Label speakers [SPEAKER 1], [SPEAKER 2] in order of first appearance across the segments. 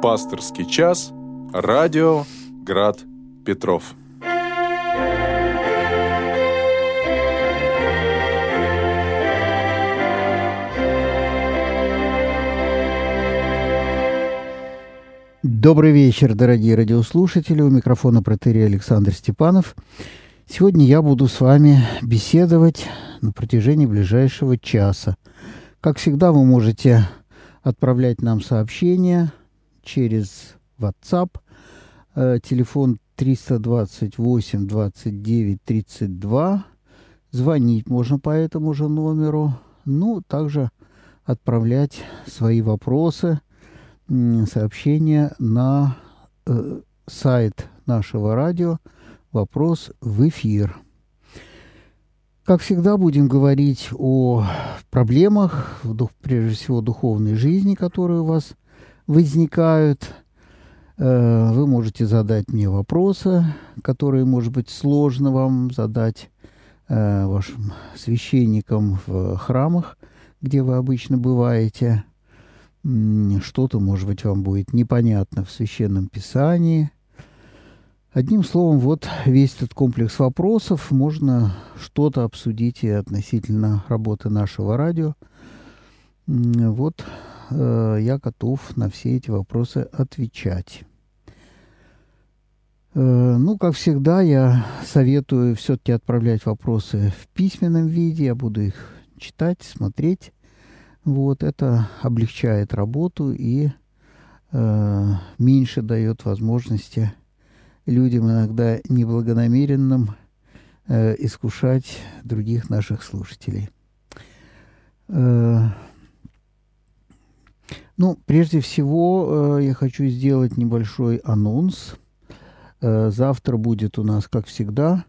[SPEAKER 1] Пасторский час. Радио Град Петров.
[SPEAKER 2] Добрый вечер, дорогие радиослушатели. У микрофона протерей Александр Степанов. Сегодня я буду с вами беседовать на протяжении ближайшего часа. Как всегда, вы можете отправлять нам сообщения через WhatsApp. Э, телефон 328 29 32. Звонить можно по этому же номеру. Ну, также отправлять свои вопросы, сообщения на э, сайт нашего радио «Вопрос в эфир». Как всегда, будем говорить о проблемах, прежде всего, духовной жизни, которые у вас возникают. Э, вы можете задать мне вопросы, которые, может быть, сложно вам задать э, вашим священникам в храмах, где вы обычно бываете. Что-то, может быть, вам будет непонятно в Священном Писании – Одним словом, вот весь этот комплекс вопросов. Можно что-то обсудить и относительно работы нашего радио. Вот э, я готов на все эти вопросы отвечать. Э, ну, как всегда, я советую все-таки отправлять вопросы в письменном виде. Я буду их читать, смотреть. Вот это облегчает работу и э, меньше дает возможности людям иногда неблагонамеренным э, искушать других наших слушателей. Э, ну, прежде всего, э, я хочу сделать небольшой анонс. Э, завтра будет у нас, как всегда,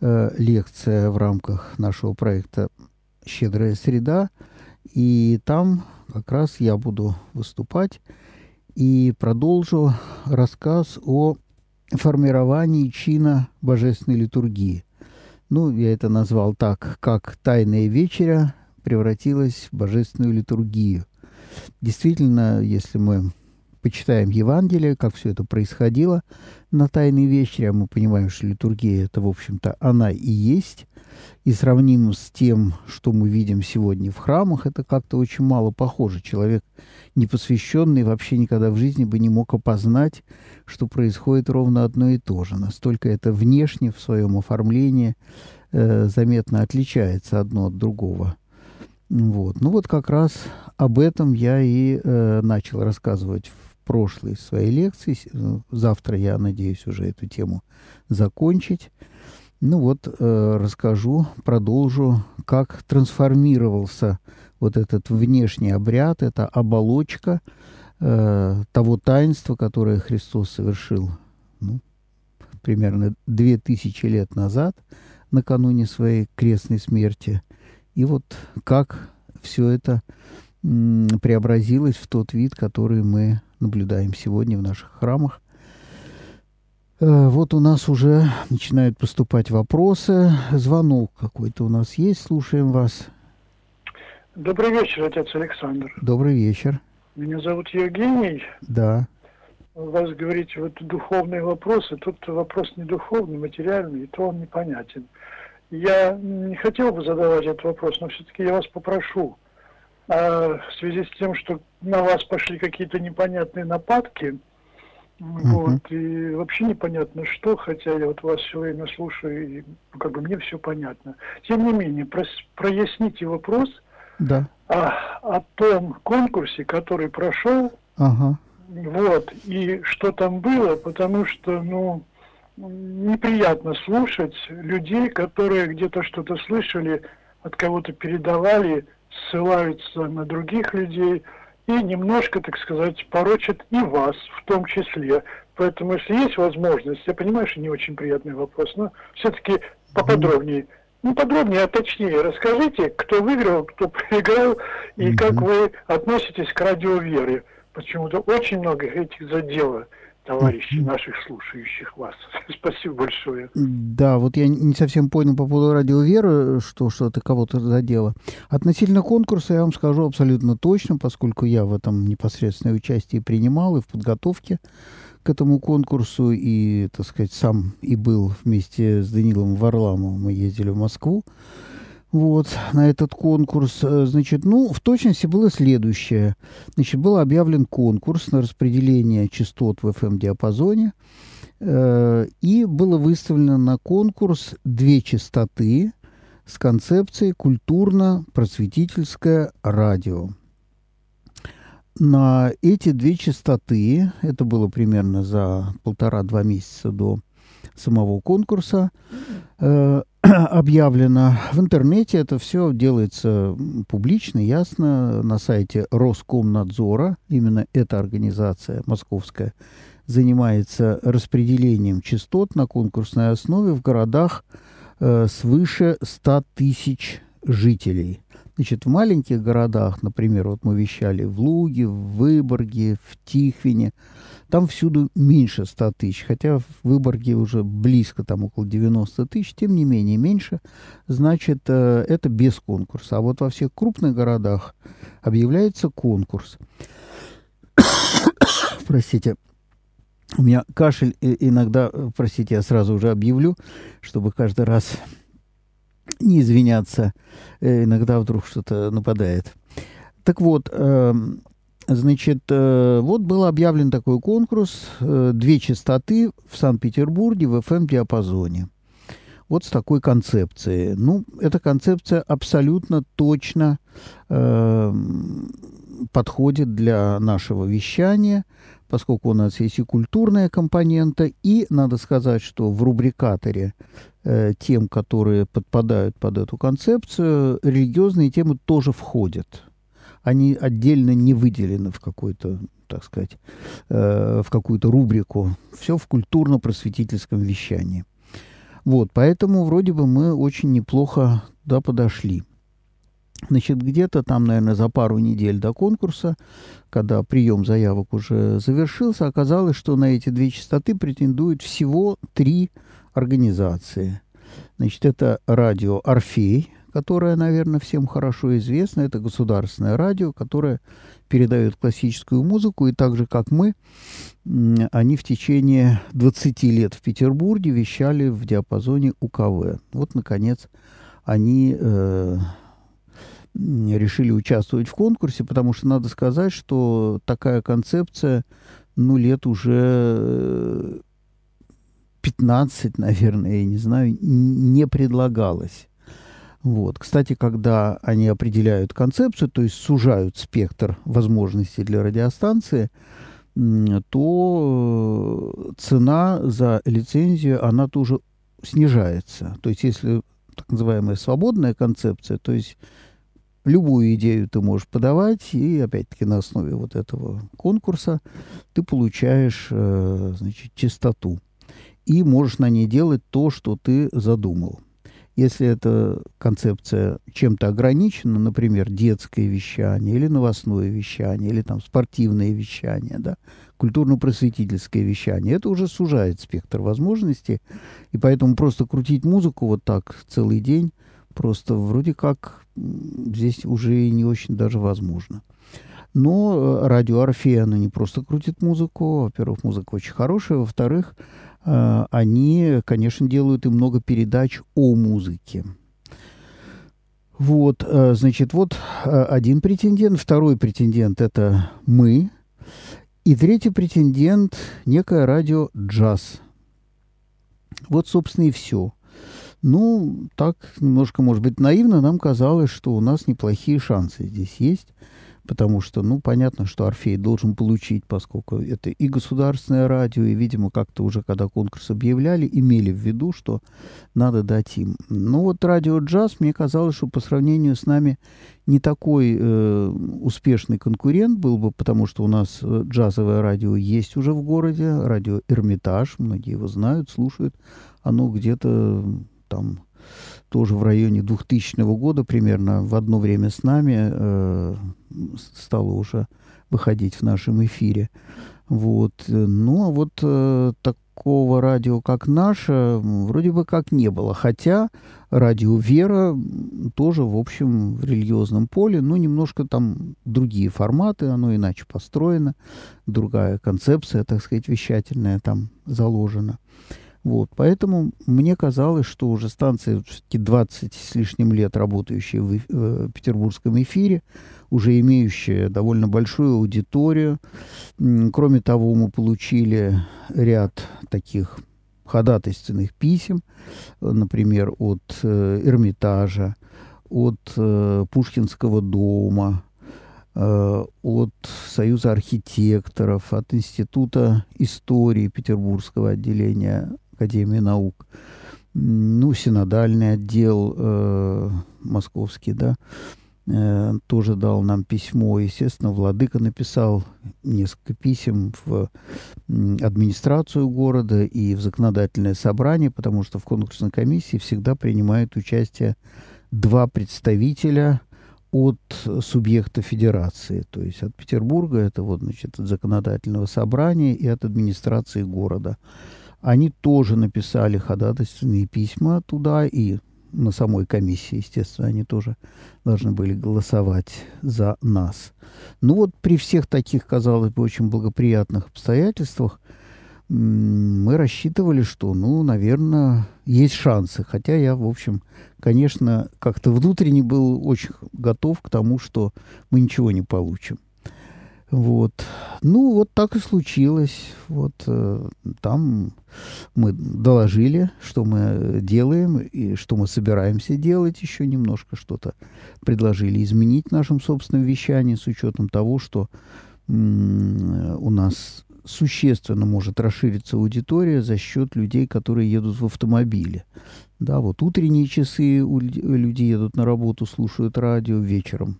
[SPEAKER 2] э, лекция в рамках нашего проекта «Щедрая среда», и там как раз я буду выступать и продолжу рассказ о формировании чина божественной литургии. Ну, я это назвал так, как «Тайная вечеря» превратилась в божественную литургию. Действительно, если мы почитаем Евангелие, как все это происходило на Тайной вечере, а мы понимаем, что литургия это, в общем-то, она и есть, и сравним с тем, что мы видим сегодня в храмах, это как-то очень мало похоже. Человек непосвященный вообще никогда в жизни бы не мог опознать, что происходит ровно одно и то же. Настолько это внешне в своем оформлении э, заметно отличается одно от другого. Вот. Ну вот как раз об этом я и э, начал рассказывать в прошлой своей лекции. Завтра я надеюсь уже эту тему закончить. Ну вот э, расскажу, продолжу, как трансформировался вот этот внешний обряд, эта оболочка э, того таинства, которое Христос совершил ну, примерно две тысячи лет назад, накануне своей крестной смерти. И вот как все это преобразилось в тот вид, который мы наблюдаем сегодня в наших храмах. Э, вот у нас уже начинают поступать вопросы. Звонок какой-то у нас есть. Слушаем вас.
[SPEAKER 3] Добрый вечер, отец Александр.
[SPEAKER 2] Добрый вечер.
[SPEAKER 3] Меня зовут Евгений.
[SPEAKER 2] Да.
[SPEAKER 3] У вас, говорите, вот духовные вопросы. Тут вопрос не духовный, материальный, и то он непонятен. Я не хотел бы задавать этот вопрос, но все-таки я вас попрошу. А в связи с тем, что на вас пошли какие-то непонятные нападки, вот, и вообще непонятно что, хотя я вот вас все время слушаю, и ну, как бы мне все понятно. Тем не менее, прос, проясните вопрос
[SPEAKER 2] да.
[SPEAKER 3] о, о том конкурсе, который прошел,
[SPEAKER 2] ага.
[SPEAKER 3] вот, и что там было, потому что, ну, неприятно слушать людей, которые где-то что-то слышали, от кого-то передавали, ссылаются на других людей – и немножко, так сказать, порочат и вас в том числе. Поэтому, если есть возможность, я понимаю, что не очень приятный вопрос, но все-таки поподробнее. Ну, подробнее, а точнее, расскажите, кто выиграл, кто проиграл, и mm-hmm. как вы относитесь к радиовере. Почему-то очень много этих задело. Товарищей наших слушающих вас. Спасибо большое.
[SPEAKER 2] Да, вот я не совсем понял по поводу радио Веры, что что-то кого-то задело. Относительно конкурса я вам скажу абсолютно точно, поскольку я в этом непосредственное участие принимал и в подготовке к этому конкурсу, и, так сказать, сам и был вместе с Данилом Варламовым, мы ездили в Москву вот, на этот конкурс. Э, значит, ну, в точности было следующее. Значит, был объявлен конкурс на распределение частот в FM-диапазоне, э, и было выставлено на конкурс две частоты с концепцией культурно-просветительское радио. На эти две частоты, это было примерно за полтора-два месяца до самого конкурса, э, объявлено в интернете. Это все делается публично, ясно. На сайте Роскомнадзора, именно эта организация московская, занимается распределением частот на конкурсной основе в городах э, свыше 100 тысяч жителей. Значит, в маленьких городах, например, вот мы вещали в Луге, в Выборге, в Тихвине, там всюду меньше 100 тысяч, хотя в Выборге уже близко, там около 90 тысяч, тем не менее меньше, значит, э, это без конкурса. А вот во всех крупных городах объявляется конкурс. Простите, у меня кашель иногда, э, простите, я сразу уже объявлю, чтобы каждый раз не извиняться, э, иногда вдруг что-то нападает. Так вот, эм, значит, э, вот был объявлен такой конкурс э, «Две частоты в Санкт-Петербурге в FM-диапазоне». Вот с такой концепцией. Ну, эта концепция абсолютно точно э, подходит для нашего вещания, поскольку у нас есть и культурная компонента, и надо сказать, что в рубрикаторе э, тем, которые подпадают под эту концепцию, религиозные темы тоже входят. Они отдельно не выделены в какой-то, так сказать, э, в какую-то рубрику. Все в культурно-просветительском вещании. Вот, поэтому вроде бы мы очень неплохо да, подошли. Значит, где-то там, наверное, за пару недель до конкурса, когда прием заявок уже завершился, оказалось, что на эти две частоты претендуют всего три организации. Значит, это радио «Орфей», которое, наверное, всем хорошо известно. Это государственное радио, которое передает классическую музыку. И так же, как мы, они в течение 20 лет в Петербурге вещали в диапазоне УКВ. Вот, наконец, они э, решили участвовать в конкурсе, потому что надо сказать, что такая концепция, ну, лет уже 15, наверное, я не знаю, не предлагалась. Вот. Кстати, когда они определяют концепцию, то есть сужают спектр возможностей для радиостанции, то э, цена за лицензию, она тоже снижается. То есть если так называемая свободная концепция, то есть любую идею ты можешь подавать, и опять-таки на основе вот этого конкурса ты получаешь э, значит, чистоту. И можешь на ней делать то, что ты задумал. Если эта концепция чем-то ограничена, например, детское вещание или новостное вещание, или там спортивное вещание, да, культурно-просветительское вещание, это уже сужает спектр возможностей, и поэтому просто крутить музыку вот так целый день просто вроде как здесь уже не очень даже возможно. Но э, радио Орфея, оно не просто крутит музыку. Во-первых, музыка очень хорошая. Во-вторых, э, они, конечно, делают и много передач о музыке. Вот, э, значит, вот один претендент. Второй претендент – это мы. И третий претендент – некое радио «Джаз». Вот, собственно, и все. Ну, так немножко, может быть, наивно нам казалось, что у нас неплохие шансы здесь есть, потому что, ну, понятно, что Орфей должен получить, поскольку это и государственное радио, и, видимо, как-то уже, когда конкурс объявляли, имели в виду, что надо дать им. Ну, вот радио «Джаз», мне казалось, что по сравнению с нами не такой э, успешный конкурент был бы, потому что у нас э, джазовое радио есть уже в городе, радио «Эрмитаж», многие его знают, слушают. Оно где-то там тоже в районе 2000 года примерно в одно время с нами э, стало уже выходить в нашем эфире. Вот. Ну, а вот э, такого радио, как наше, вроде бы как не было. Хотя радио «Вера» тоже, в общем, в религиозном поле, но немножко там другие форматы, оно иначе построено, другая концепция, так сказать, вещательная там заложена. Вот, поэтому мне казалось, что уже станция, все-таки 20 с лишним лет работающая в, э, петербургском эфире, уже имеющая довольно большую аудиторию. Кроме того, мы получили ряд таких ходатайственных писем, например, от э, Эрмитажа, от э, Пушкинского дома, э, от Союза архитекторов, от Института истории Петербургского отделения Академии наук, ну, синодальный отдел э, московский, да, э, тоже дал нам письмо. Естественно, Владыка написал несколько писем в администрацию города и в законодательное собрание, потому что в конкурсной комиссии всегда принимают участие два представителя от субъекта федерации, то есть от Петербурга, это вот, значит, от законодательного собрания и от администрации города. Они тоже написали ходатайственные письма туда и на самой комиссии, естественно, они тоже должны были голосовать за нас. Ну вот при всех таких, казалось бы, очень благоприятных обстоятельствах мы рассчитывали, что, ну, наверное, есть шансы. Хотя я, в общем, конечно, как-то внутренне был очень готов к тому, что мы ничего не получим. Вот. Ну, вот так и случилось. Вот э, там мы доложили, что мы делаем и что мы собираемся делать еще немножко что-то. Предложили изменить в нашем собственном вещании с учетом того, что у нас существенно может расшириться аудитория за счет людей, которые едут в автомобиле. Да, вот утренние часы люди едут на работу, слушают радио, вечером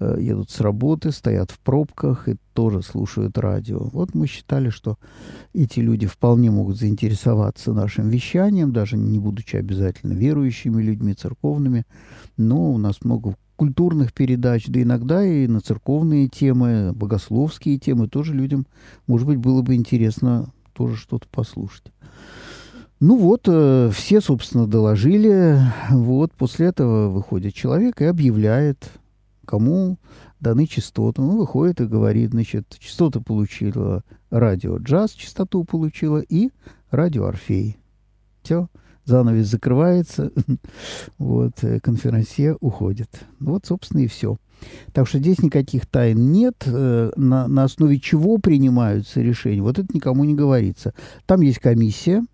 [SPEAKER 2] едут с работы, стоят в пробках и тоже слушают радио. Вот мы считали, что эти люди вполне могут заинтересоваться нашим вещанием, даже не будучи обязательно верующими людьми, церковными. Но у нас много культурных передач, да иногда и на церковные темы, богословские темы тоже людям, может быть, было бы интересно тоже что-то послушать. Ну вот, э, все, собственно, доложили. Вот, после этого выходит человек и объявляет кому даны частоты. Он выходит и говорит, значит, частоты получила радио джаз, частоту получила и радио Орфей. Все, занавес закрывается, вот, э, конферансье уходит. Вот, собственно, и все. Так что здесь никаких тайн нет, э, на, на основе чего принимаются решения. Вот это никому не говорится. Там есть комиссия,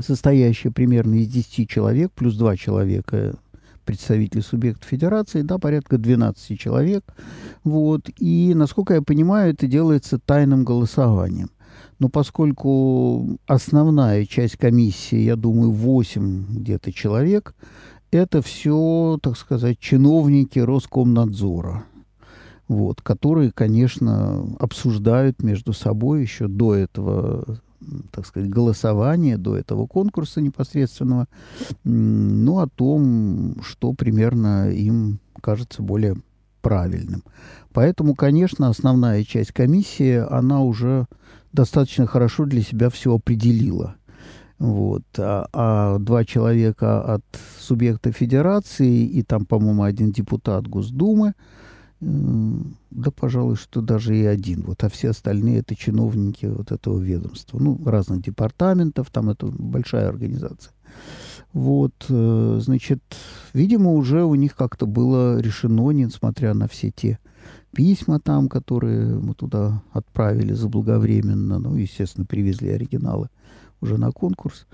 [SPEAKER 2] состоящая примерно из 10 человек, плюс 2 человека представителей субъектов федерации, да, порядка 12 человек. Вот. И, насколько я понимаю, это делается тайным голосованием. Но поскольку основная часть комиссии, я думаю, 8 где-то человек, это все, так сказать, чиновники Роскомнадзора, вот, которые, конечно, обсуждают между собой еще до этого так сказать, голосования до этого конкурса непосредственного, ну, о том, что примерно им кажется более правильным. Поэтому, конечно, основная часть комиссии, она уже достаточно хорошо для себя все определила. Вот. А, а два человека от субъекта федерации и там, по-моему, один депутат Госдумы – да, пожалуй, что даже и один. Вот, а все остальные это чиновники вот этого ведомства. Ну, разных департаментов, там это большая организация. Вот, э, значит, видимо, уже у них как-то было решено, несмотря на все те письма там, которые мы туда отправили заблаговременно, ну, естественно, привезли оригиналы уже на конкурс.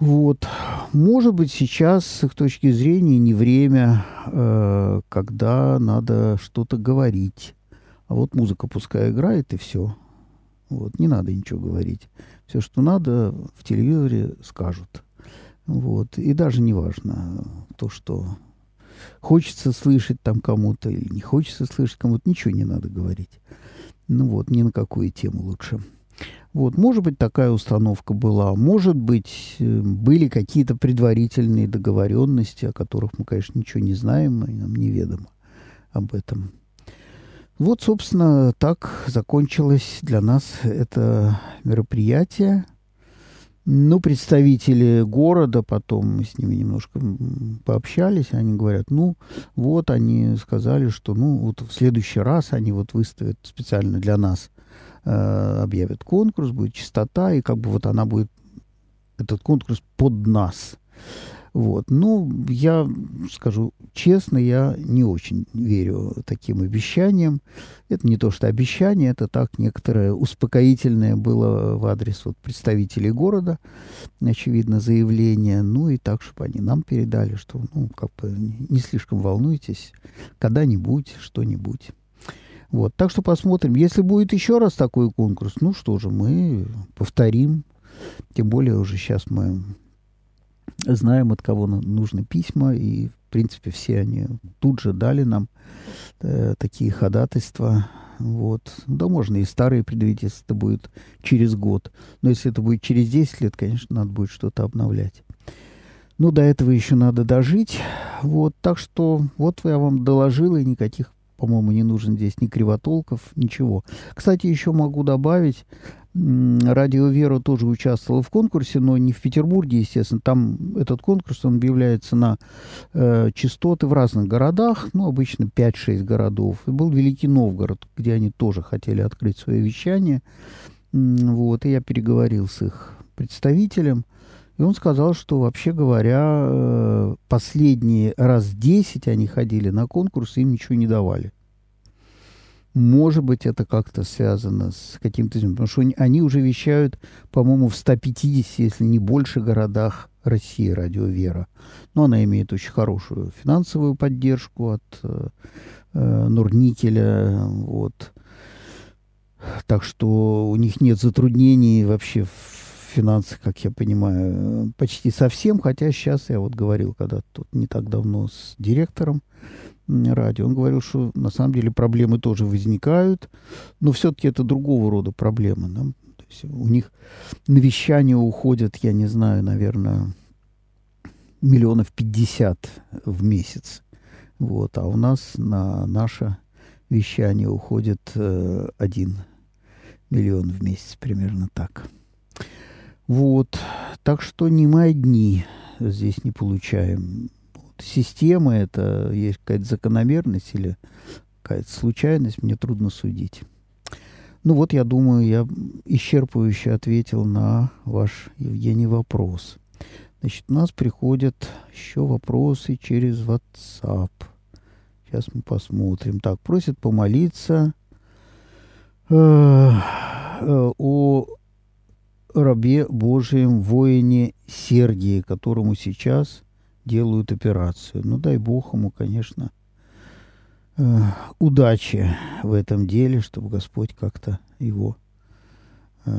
[SPEAKER 2] Вот. Может быть, сейчас, с их точки зрения, не время, э, когда надо что-то говорить. А вот музыка пускай играет, и все. Вот, не надо ничего говорить. Все, что надо, в телевизоре скажут. Вот. И даже не важно то, что хочется слышать там кому-то или не хочется слышать кому-то, ничего не надо говорить. Ну вот, ни на какую тему лучше. Вот, может быть, такая установка была, может быть, э, были какие-то предварительные договоренности, о которых мы, конечно, ничего не знаем, и нам неведомо об этом. Вот, собственно, так закончилось для нас это мероприятие. Ну, представители города, потом мы с ними немножко пообщались, они говорят, ну, вот они сказали, что, ну, вот в следующий раз они вот выставят специально для нас, э, объявят конкурс, будет чистота, и как бы вот она будет, этот конкурс под нас. Вот. Ну, я скажу честно, я не очень верю таким обещаниям. Это не то, что обещание, это так некоторое успокоительное было в адрес вот представителей города, очевидно, заявление. Ну и так, чтобы они нам передали, что, ну, как бы не слишком волнуйтесь, когда-нибудь, что-нибудь. Вот, так что посмотрим. Если будет еще раз такой конкурс, ну что же, мы повторим. Тем более уже сейчас мы знаем, от кого нужны письма, и, в принципе, все они тут же дали нам э, такие ходатайства. Вот. Да, можно и старые предъявить, если это будет через год. Но если это будет через 10 лет, конечно, надо будет что-то обновлять. Ну, до этого еще надо дожить. Вот, так что вот я вам доложил, и никаких, по-моему, не нужен здесь ни кривотолков, ничего. Кстати, еще могу добавить, Радио Вера тоже участвовала в конкурсе, но не в Петербурге, естественно. Там этот конкурс, он объявляется на э, частоты в разных городах, ну, обычно 5-6 городов. И был Великий Новгород, где они тоже хотели открыть свое вещание. Вот, и я переговорил с их представителем, и он сказал, что, вообще говоря, э, последние раз 10 они ходили на конкурс, им ничего не давали. Может быть, это как-то связано с каким-то... Потому что они уже вещают, по-моему, в 150, если не больше городах России радио «Вера». Но она имеет очень хорошую финансовую поддержку от э, э, Нурникеля. Вот. Так что у них нет затруднений вообще в финансах, как я понимаю, почти совсем. Хотя сейчас я вот говорил, когда тут не так давно с директором радио. Он говорил, что на самом деле проблемы тоже возникают, но все-таки это другого рода проблемы. Да? То есть у них на вещание уходят, я не знаю, наверное, миллионов пятьдесят в месяц. Вот, а у нас на наше вещание уходит э, один миллион в месяц, примерно так. Вот, так что не мы одни здесь не получаем система это, есть какая-то закономерность или какая-то случайность, мне трудно судить. Ну вот, я думаю, я исчерпывающе ответил на ваш, Евгений, вопрос. Значит, у нас приходят еще вопросы через WhatsApp. Сейчас мы посмотрим. Так, просят помолиться э, э, о рабе Божьем воине Сергии, которому сейчас делают операцию. Ну, дай бог ему, конечно, э, удачи в этом деле, чтобы Господь как-то его э,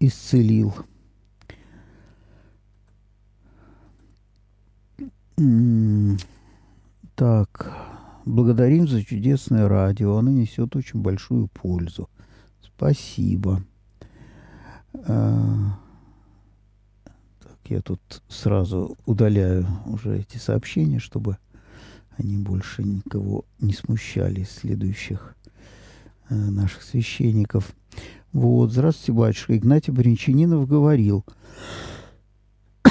[SPEAKER 2] исцелил. Так, благодарим за чудесное радио. Оно несет очень большую пользу. Спасибо. Э, я тут сразу удаляю уже эти сообщения, чтобы они больше никого не смущали следующих э, наших священников. Вот, здравствуйте, батюшка. Игнатий Бринчанинов говорил,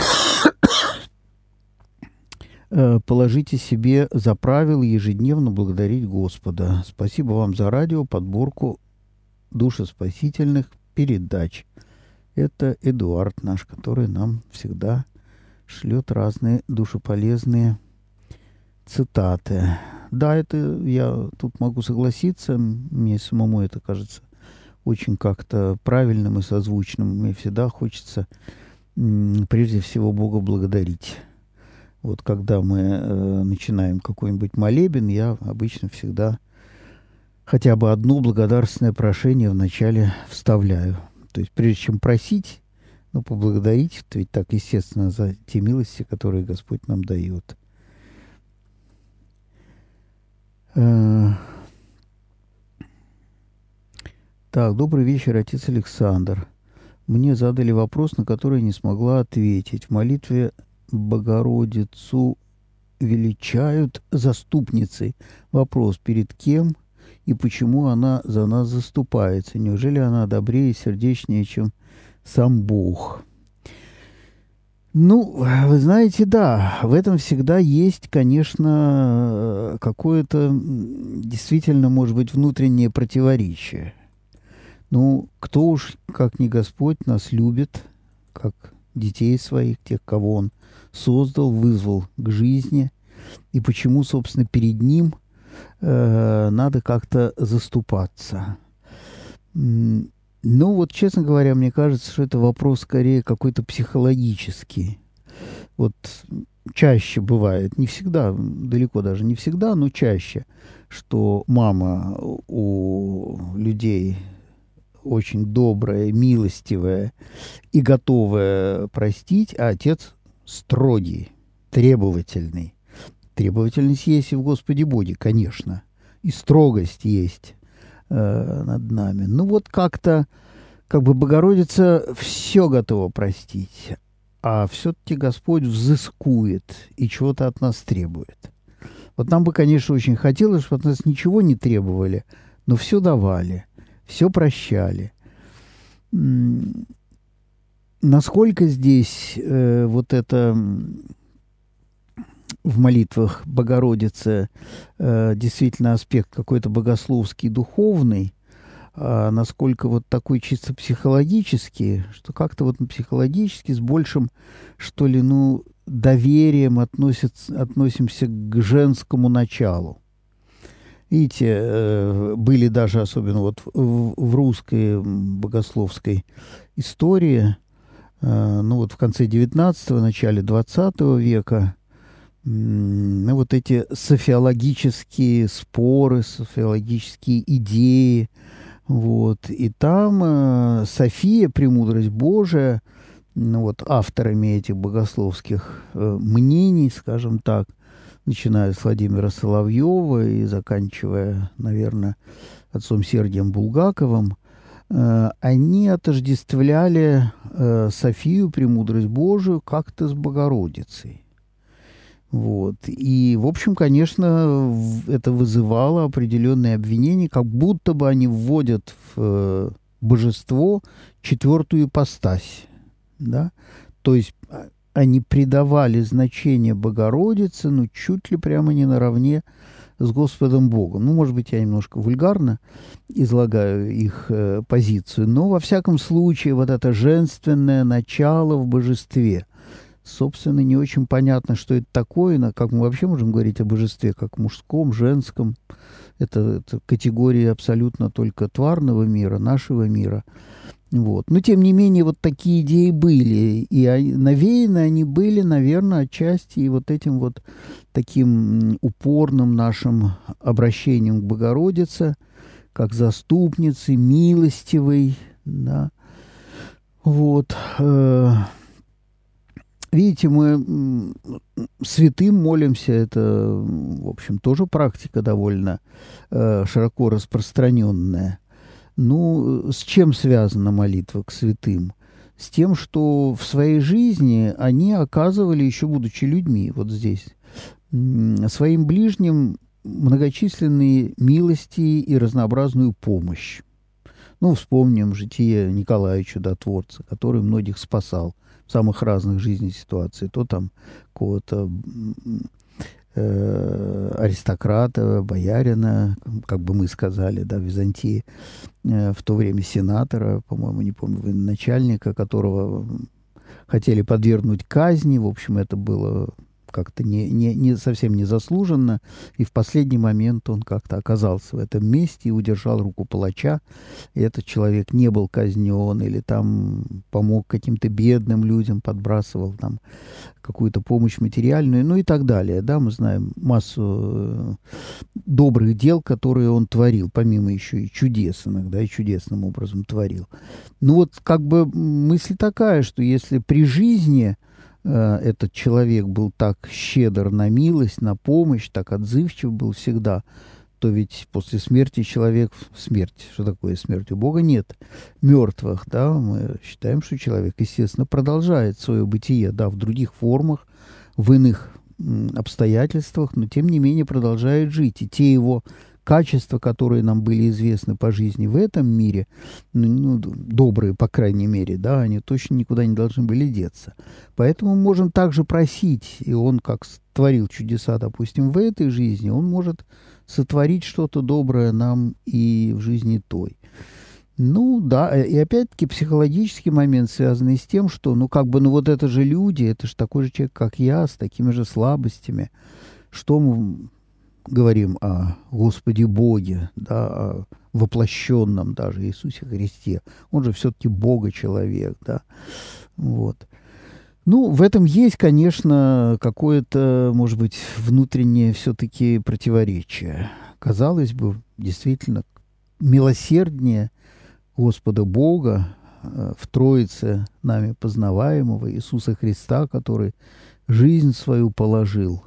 [SPEAKER 2] э, положите себе за правило ежедневно благодарить Господа. Спасибо вам за радио, подборку душеспасительных передач. Это Эдуард наш, который нам всегда шлет разные душеполезные цитаты. Да, это я тут могу согласиться. Мне самому это кажется очень как-то правильным и созвучным. Мне всегда хочется прежде всего Бога благодарить. Вот когда мы э, начинаем какой-нибудь молебен, я обычно всегда хотя бы одно благодарственное прошение вначале вставляю. То есть прежде чем просить, ну, поблагодарить, ведь так, естественно, за те милости, которые Господь нам дает. Э, так, добрый вечер, отец Александр. Мне задали вопрос, на который не смогла ответить. В молитве Богородицу величают заступницей. Вопрос, перед кем и почему она за нас заступается. Неужели она добрее и сердечнее, чем сам Бог? Ну, вы знаете, да, в этом всегда есть, конечно, какое-то действительно, может быть, внутреннее противоречие. Ну, кто уж, как не Господь, нас любит, как детей своих, тех, кого Он создал, вызвал к жизни, и почему, собственно, перед Ним э, надо как-то заступаться. Ну вот, честно говоря, мне кажется, что это вопрос скорее какой-то психологический. Вот чаще бывает, не всегда, далеко даже не всегда, но чаще, что мама у людей очень добрая, милостивая и готовая простить, а отец строгий, требовательный. Требовательность есть и в Господе Боге, конечно, и строгость есть э, над нами. Ну вот как-то, как бы Богородица все готова простить, а все-таки Господь взыскует и чего-то от нас требует. Вот нам бы, конечно, очень хотелось, чтобы от нас ничего не требовали, но все давали, все прощали. Насколько здесь э, вот это в молитвах Богородицы э, действительно аспект какой-то богословский, духовный, а насколько вот такой чисто психологический, что как-то вот психологически с большим, что ли, ну, доверием относится, относимся к женскому началу. Видите, э, были даже, особенно вот в, русской богословской истории, э, ну вот в конце 19-го, начале 20 века, ну, вот эти софиологические споры, софиологические идеи. Вот. И там э, София, премудрость Божия, ну, вот, авторами этих богословских э, мнений, скажем так, начиная с Владимира Соловьева и заканчивая, наверное, отцом Сергием Булгаковым, э, они отождествляли э, Софию, премудрость Божию, как-то с Богородицей. Вот. И, в общем, конечно, это вызывало определенные обвинения, как будто бы они вводят в э, божество четвертую ипостась. Да? То есть а, они придавали значение Богородице, ну, чуть ли прямо не наравне с Господом Богом. Ну, может быть, я немножко вульгарно излагаю их э, позицию, но, во всяком случае, вот это женственное начало в божестве – собственно, не очень понятно, что это такое, на как мы вообще можем говорить о божестве, как мужском, женском. Это, это категории абсолютно только тварного мира, нашего мира. Вот. Но, тем не менее, вот такие идеи были. И навеяны они были, наверное, отчасти и вот этим вот таким упорным нашим обращением к Богородице, как заступнице, милостивой, да. Вот. Видите, мы святым молимся, это, в общем, тоже практика довольно э, широко распространенная. Ну, с чем связана молитва к святым? С тем, что в своей жизни они оказывали, еще будучи людьми, вот здесь, своим ближним многочисленные милости и разнообразную помощь. Ну, вспомним житие Николая Чудотворца, который многих спасал самых разных жизненных ситуаций. То там какого-то э, аристократа, боярина, как бы мы сказали, да, в Византии, э, в то время сенатора, по-моему, не помню, начальника, которого хотели подвергнуть казни. В общем, это было как-то не, не, не совсем незаслуженно, и в последний момент он как-то оказался в этом месте и удержал руку палача, и этот человек не был казнен, или там помог каким-то бедным людям, подбрасывал там какую-то помощь материальную, ну и так далее. Да, мы знаем массу э, добрых дел, которые он творил, помимо еще и чудес иногда, и чудесным образом творил. Ну вот как бы мысль такая, что если при жизни этот человек был так щедр на милость, на помощь, так отзывчив был всегда, то ведь после смерти человек... Смерть, что такое смерть? У Бога нет мертвых, да, мы считаем, что человек, естественно, продолжает свое бытие, да, в других формах, в иных обстоятельствах, но тем не менее продолжает жить. И те его качества, которые нам были известны по жизни в этом мире, ну, ну, добрые, по крайней мере, да, они точно никуда не должны были деться. Поэтому можем также просить, и он, как творил чудеса, допустим, в этой жизни, он может сотворить что-то доброе нам и в жизни той. Ну да, и опять-таки психологический момент, связанный с тем, что, ну как бы, ну вот это же люди, это же такой же человек, как я, с такими же слабостями. Что мы говорим о Господе Боге, да, о воплощенном даже Иисусе Христе. Он же все-таки Бога-человек, да. Вот. Ну, в этом есть, конечно, какое-то, может быть, внутреннее все-таки противоречие. Казалось бы, действительно, милосерднее – Господа Бога э, в Троице нами познаваемого Иисуса Христа, который жизнь свою положил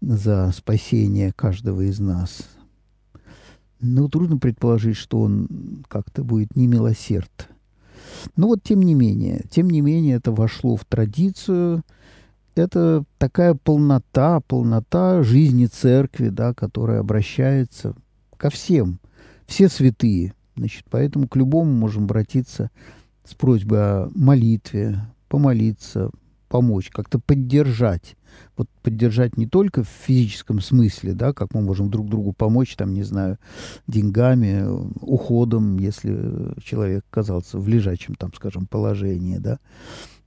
[SPEAKER 2] за спасение каждого из нас. Ну, трудно предположить, что он как-то будет немилосерд. Но вот тем не менее, тем не менее, это вошло в традицию. Это такая полнота, полнота жизни церкви, да, которая обращается ко всем. Все святые – Значит, поэтому к любому можем обратиться с просьбой о молитве, помолиться, помочь, как-то поддержать. Вот поддержать не только в физическом смысле, да, как мы можем друг другу помочь, там, не знаю, деньгами, уходом, если человек оказался в лежачем, там, скажем, положении, да,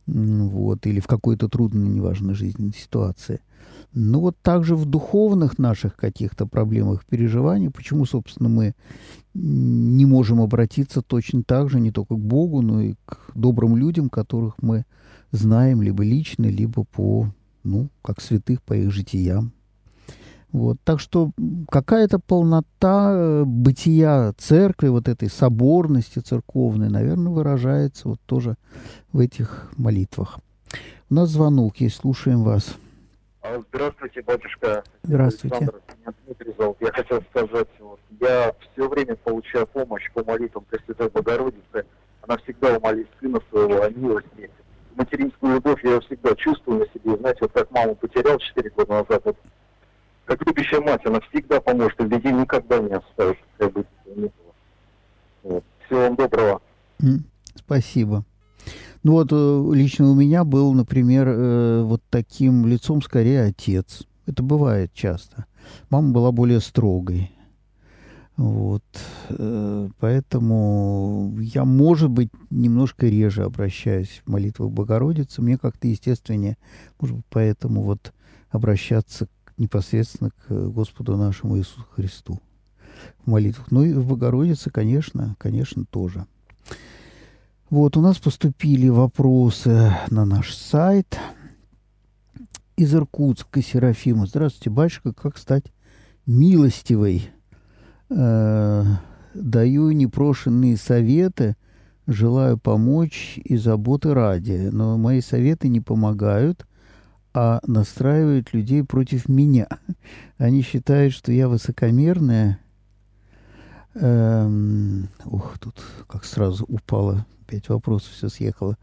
[SPEAKER 2] вот, или в какой-то трудной, неважно, жизненной ситуации – ну вот также в духовных наших каких-то проблемах, переживаниях, почему, собственно, мы не можем обратиться точно так же не только к Богу, но и к добрым людям, которых мы знаем либо лично, либо по, ну, как святых по их житиям. Вот. Так что какая-то полнота э, бытия церкви, вот этой соборности церковной, наверное, выражается вот тоже в этих молитвах. У нас звонок есть, слушаем вас.
[SPEAKER 4] А, здравствуйте, батюшка.
[SPEAKER 2] Здравствуйте.
[SPEAKER 4] Александр, меня Дмитрий зовут. Я хотел сказать, вот, я все время получаю помощь по молитвам Пресвятой Богородицы. Она всегда умолит сына своего о милости. Материнскую любовь я всегда чувствую на себе. Знаете, вот как маму потерял 4 года назад, вот, как любящая мать, она всегда поможет, и людей никогда не оставит, как бы вот. Всего вам доброго.
[SPEAKER 2] Спасибо. Ну вот э, лично у меня был, например, э, вот таким лицом скорее отец. Это бывает часто. Мама была более строгой. Вот. Э, поэтому я, может быть, немножко реже обращаюсь в молитву Богородицы. Мне как-то естественнее, может быть, поэтому вот обращаться непосредственно к Господу нашему Иисусу Христу в молитвах. Ну и в Богородице, конечно, конечно, тоже. Вот, у нас поступили вопросы на наш сайт. Из Иркутска Серафима. Здравствуйте, батюшка, как стать милостивой? Э, даю непрошенные советы, желаю помочь и заботы ради, но мои советы не помогают, а настраивают людей против меня. Они считают, что я высокомерная. Эм, ух, тут как сразу упало опять вопросов все съехало,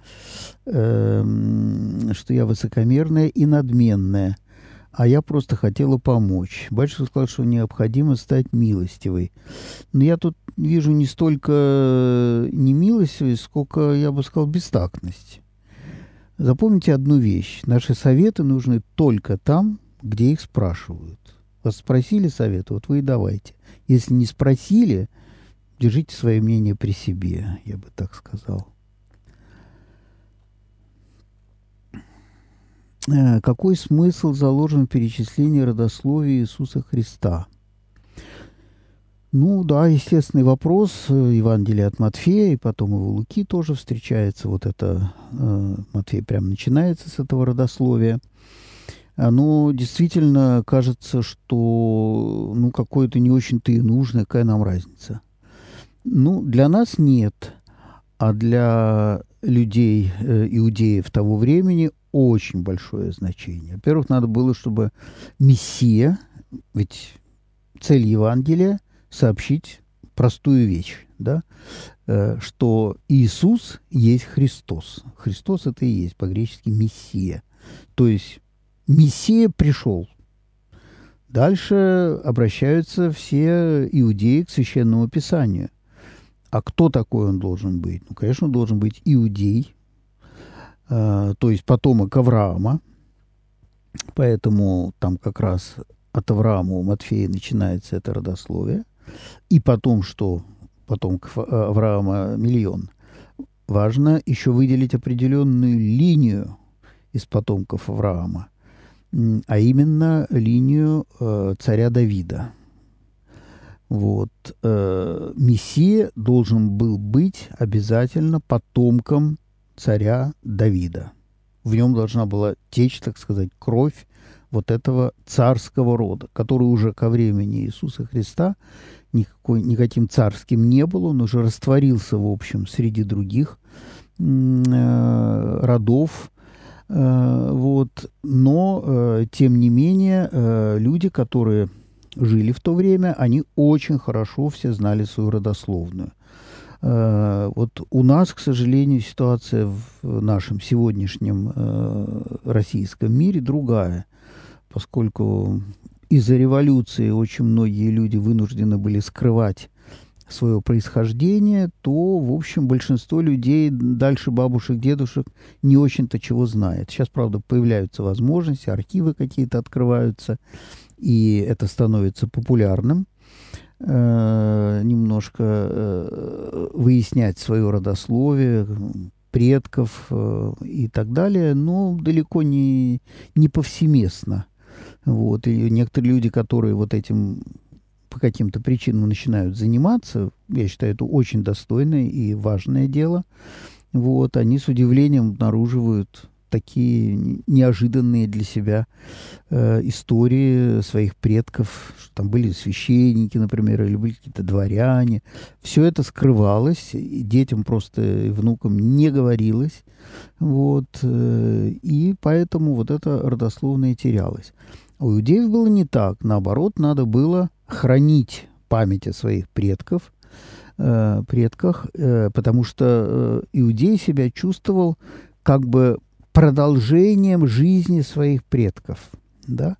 [SPEAKER 2] эм, что я высокомерная и надменная, а я просто хотела помочь. Батюшка сказал, что необходимо стать милостивой. Но я тут вижу не столько не милостивой, сколько, я бы сказал, бестактность. Запомните одну вещь. Наши советы нужны только там, где их спрашивают. Вас спросили совета, вот вы и давайте. Если не спросили, держите свое мнение при себе, я бы так сказал. Какой смысл заложен в перечислении родословия Иисуса Христа? Ну да, естественный вопрос. Евангелие от Матфея, и потом в Луки тоже встречается. Вот это, э, Матфей прям начинается с этого родословия. Оно действительно кажется, что ну какое-то не очень-то и нужное, какая нам разница. Ну, для нас нет, а для людей, э, иудеев того времени, очень большое значение. Во-первых, надо было, чтобы Мессия, ведь цель Евангелия – сообщить простую вещь, да, э, что Иисус есть Христос. Христос – это и есть по-гречески Мессия. То есть Мессия пришел. Дальше обращаются все иудеи к священному писанию. А кто такой он должен быть? Ну, конечно, он должен быть иудей, э, то есть потомок Авраама. Поэтому там как раз от Авраама у Матфея начинается это родословие. И потом, что потомков Авраама миллион. Важно еще выделить определенную линию из потомков Авраама, а именно линию э, царя Давида. Вот. Э, Мессия должен был быть обязательно потомком царя Давида. В нем должна была течь, так сказать, кровь вот этого царского рода, который уже ко времени Иисуса Христа никакой, никаким царским не был, он уже растворился, в общем, среди других э, родов, э, вот. Но, э, тем не менее, люди, которые жили в то время, они очень хорошо все знали свою родословную. Э, вот у нас, к сожалению, ситуация в нашем сегодняшнем э, российском мире другая, поскольку из-за революции очень многие люди вынуждены были скрывать свое происхождение, то, в общем, большинство людей дальше бабушек, дедушек не очень-то чего знает. Сейчас, правда, появляются возможности, архивы какие-то открываются, и это становится популярным э, немножко э, выяснять свое родословие, предков э, и так далее, но далеко не, не повсеместно. Вот. И некоторые люди, которые вот этим по каким-то причинам начинают заниматься, я считаю, это очень достойное и важное дело. Вот, они с удивлением обнаруживают такие неожиданные для себя э, истории своих предков, что там были священники, например, или были какие-то дворяне. Все это скрывалось, и детям просто и внукам не говорилось. Вот, э, и поэтому вот это родословное терялось. У иудеев было не так. Наоборот, надо было хранить память о своих предков, э, предках, э, потому что э, иудей себя чувствовал как бы продолжением жизни своих предков. Да?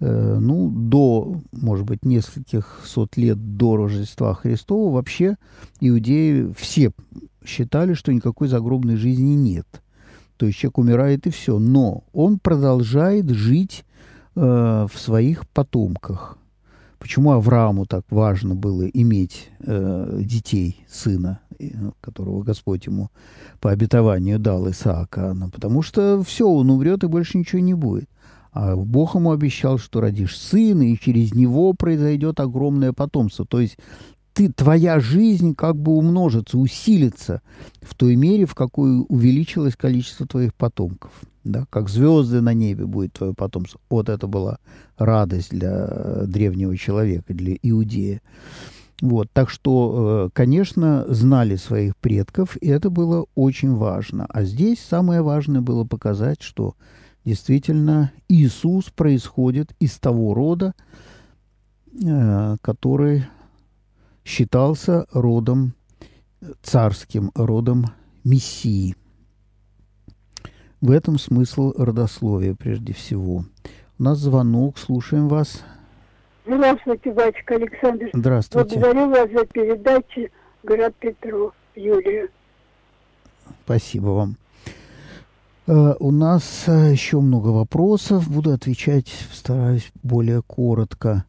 [SPEAKER 2] Э, ну, до, может быть, нескольких сот лет до Рождества Христова вообще иудеи все считали, что никакой загробной жизни нет. То есть человек умирает и все. Но он продолжает жить э, в своих потомках. Почему Аврааму так важно было иметь э, детей, сына, которого Господь ему по обетованию дал Исаака? Ну, потому что все, он умрет и больше ничего не будет. А Бог ему обещал, что родишь сына, и через него произойдет огромное потомство. То есть ты, твоя жизнь как бы умножится, усилится в той мере, в какой увеличилось количество твоих потомков да, как звезды на небе будет твое потомство. Вот это была радость для древнего человека, для иудея. Вот, так что, э, конечно, знали своих предков, и это было очень важно. А здесь самое важное было показать, что действительно Иисус происходит из того рода, э, который считался родом царским, родом Мессии. В этом смысл родословия прежде всего. У нас звонок, слушаем вас.
[SPEAKER 5] Здравствуйте, батюшка Александр.
[SPEAKER 2] Здравствуйте.
[SPEAKER 5] Благодарю вас за передачу «Град Петров». Юлия.
[SPEAKER 2] Спасибо вам. Uh, у нас uh, еще много вопросов. Буду отвечать, стараюсь более коротко.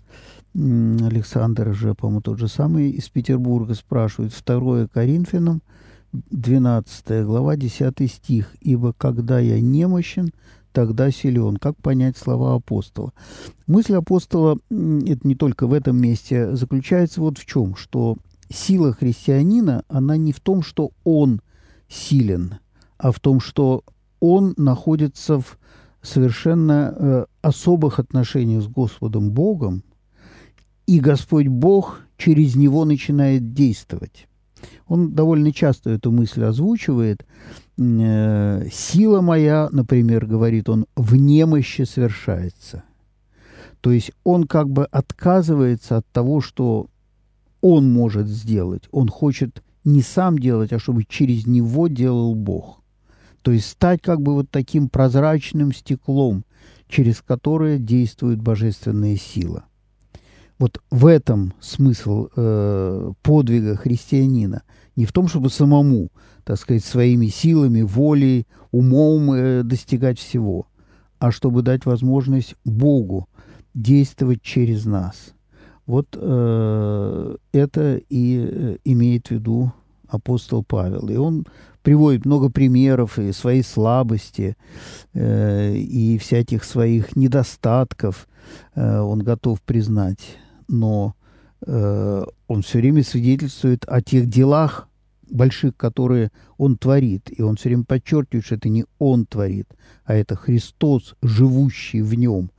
[SPEAKER 2] Александр же, по-моему, тот же самый из Петербурга спрашивает. Второе Коринфянам, 12 глава, 10 стих. «Ибо когда я немощен, тогда силен». Как понять слова апостола? Мысль апостола, это не только в этом месте, заключается вот в чем, что сила христианина, она не в том, что он силен, а в том, что он находится в совершенно э, особых отношениях с Господом Богом, и Господь Бог через него начинает действовать. Он довольно часто эту мысль озвучивает. Э, «Сила моя, например, говорит он, в немощи совершается». То есть он как бы отказывается от того, что он может сделать. Он хочет не сам делать, а чтобы через него делал Бог. То есть стать как бы вот таким прозрачным стеклом, через которое действует божественная сила. Вот в этом смысл э, подвига христианина. Не в том, чтобы самому, так сказать, своими силами, волей, умом э, достигать всего, а чтобы дать возможность Богу действовать через нас. Вот э, это и э, имеет в виду апостол Павел. И он приводит много примеров и своей слабости, э, и всяких своих недостатков э, он готов признать. Но э, он все время свидетельствует о тех делах больших, которые он творит. И он все время подчеркивает, что это не он творит, а это Христос, живущий в нем.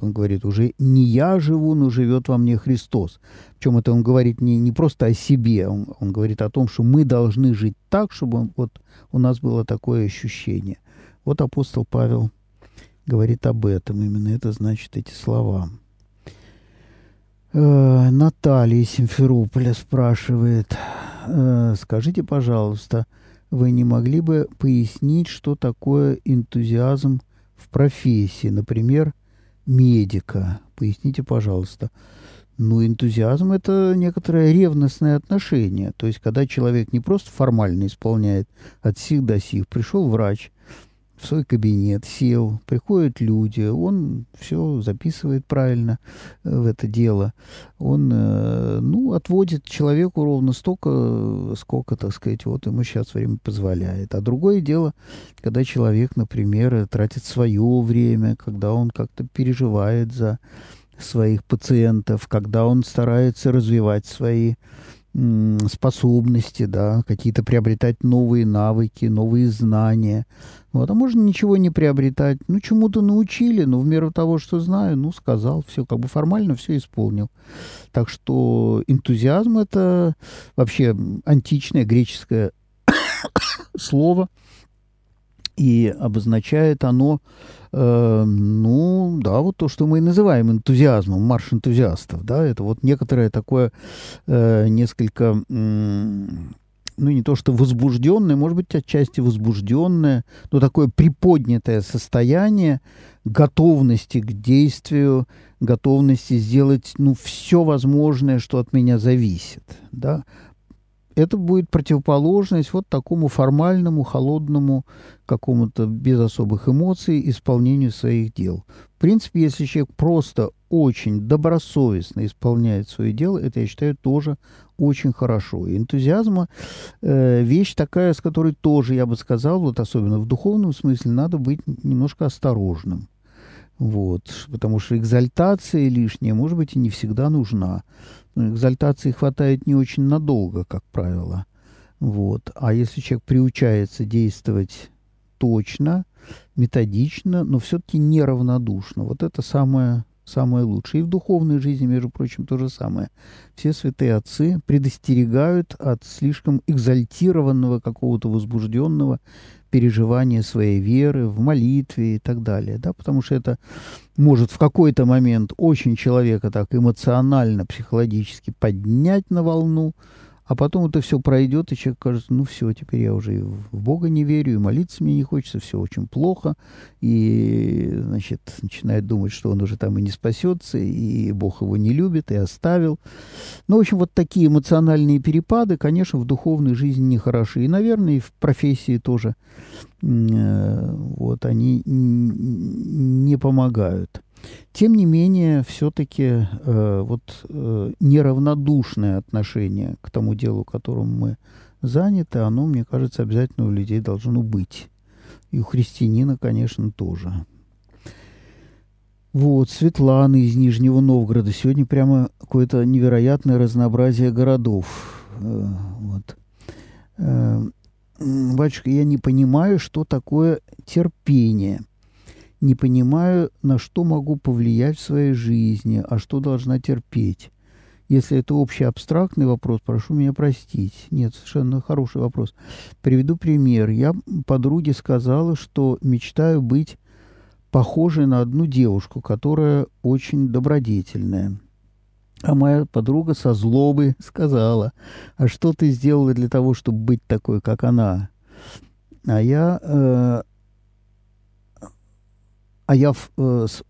[SPEAKER 2] Он говорит, уже не я живу, но живет во мне Христос. Причем это он говорит не, не просто о себе, он, он говорит о том, что мы должны жить так, чтобы вот у нас было такое ощущение. Вот апостол Павел говорит об этом, именно это значит эти слова. Э, Наталья из Симферополя спрашивает, скажите, пожалуйста, вы не могли бы пояснить, что такое энтузиазм в профессии, например, медика? Поясните, пожалуйста. Ну, энтузиазм – это некоторое ревностное отношение. То есть, когда человек не просто формально исполняет от сих до сих, пришел врач в свой кабинет, сел, приходят люди, он все записывает правильно э, в это дело. Он, э, ну, отводит человеку ровно столько, сколько, так сказать, вот ему сейчас время позволяет. А другое дело, когда человек, например, тратит свое время, когда он как-то переживает за своих пациентов, когда он старается развивать свои способности, да, какие-то приобретать новые навыки, новые знания. Вот, а можно ничего не приобретать. Ну, чему-то научили, но в меру того, что знаю, ну, сказал, все, как бы формально все исполнил. Так что энтузиазм – это вообще античное греческое слово, и обозначает оно Э, ну, да, вот то, что мы и называем энтузиазмом, марш энтузиастов, да, это вот некоторое такое э, несколько, ну, не то что возбужденное, может быть, отчасти возбужденное, но такое приподнятое состояние готовности к действию, готовности сделать, ну, все возможное, что от меня зависит, да, это будет противоположность вот такому формальному, холодному, какому-то без особых эмоций исполнению своих дел. В принципе, если человек просто очень добросовестно исполняет свое дело, это, я считаю, тоже очень хорошо. И энтузиазма э, вещь такая, с которой тоже, я бы сказал, вот особенно в духовном смысле, надо быть немножко осторожным. Вот, потому что экзальтация лишняя, может быть, и не всегда нужна. Но экзальтации хватает не очень надолго, как правило. Вот. А если человек приучается действовать точно, методично, но все-таки неравнодушно, вот это самое, самое лучшее. И в духовной жизни, между прочим, то же самое. Все святые отцы предостерегают от слишком экзальтированного, какого-то возбужденного переживания своей веры, в молитве и так далее, да, потому что это может в какой-то момент очень человека так эмоционально, психологически поднять на волну, а потом это все пройдет, и человек кажется, ну все, теперь я уже и в Бога не верю, и молиться мне не хочется, все очень плохо. И, значит, начинает думать, что он уже там и не спасется, и Бог его не любит, и оставил. Ну, в общем, вот такие эмоциональные перепады, конечно, в духовной жизни нехороши. И, наверное, и в профессии тоже э, вот они не помогают. Тем не менее, все-таки э, вот э, неравнодушное отношение к тому делу, которым мы заняты, оно, мне кажется, обязательно у людей должно быть. И у христианина, конечно, тоже. Вот, Светлана из Нижнего Новгорода. Сегодня прямо какое-то невероятное разнообразие городов. Э, вот. Э, батюшка, я не понимаю, что такое терпение – не понимаю, на что могу повлиять в своей жизни, а что должна терпеть. Если это общий абстрактный вопрос, прошу меня простить. Нет, совершенно хороший вопрос. Приведу пример. Я подруге сказала, что мечтаю быть похожей на одну девушку, которая очень добродетельная. А моя подруга со злобой сказала, а что ты сделала для того, чтобы быть такой, как она? А я э, а я в, э, с,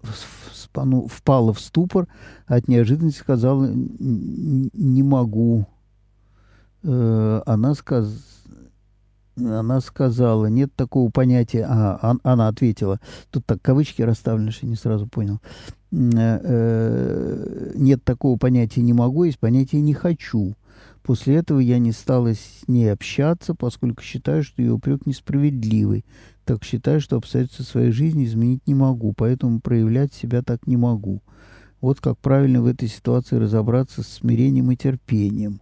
[SPEAKER 2] спану, впала в ступор, от неожиданности сказала, не могу. Э, она, сказ... она сказала, нет такого понятия, а, она ответила, тут так кавычки расставлены, что не сразу понял, э, э, нет такого понятия не могу, есть понятие не хочу. После этого я не стала с ней общаться, поскольку считаю, что ее упрек несправедливый. Так считаю, что обстоятельства своей жизни изменить не могу, поэтому проявлять себя так не могу. Вот как правильно в этой ситуации разобраться с смирением и терпением.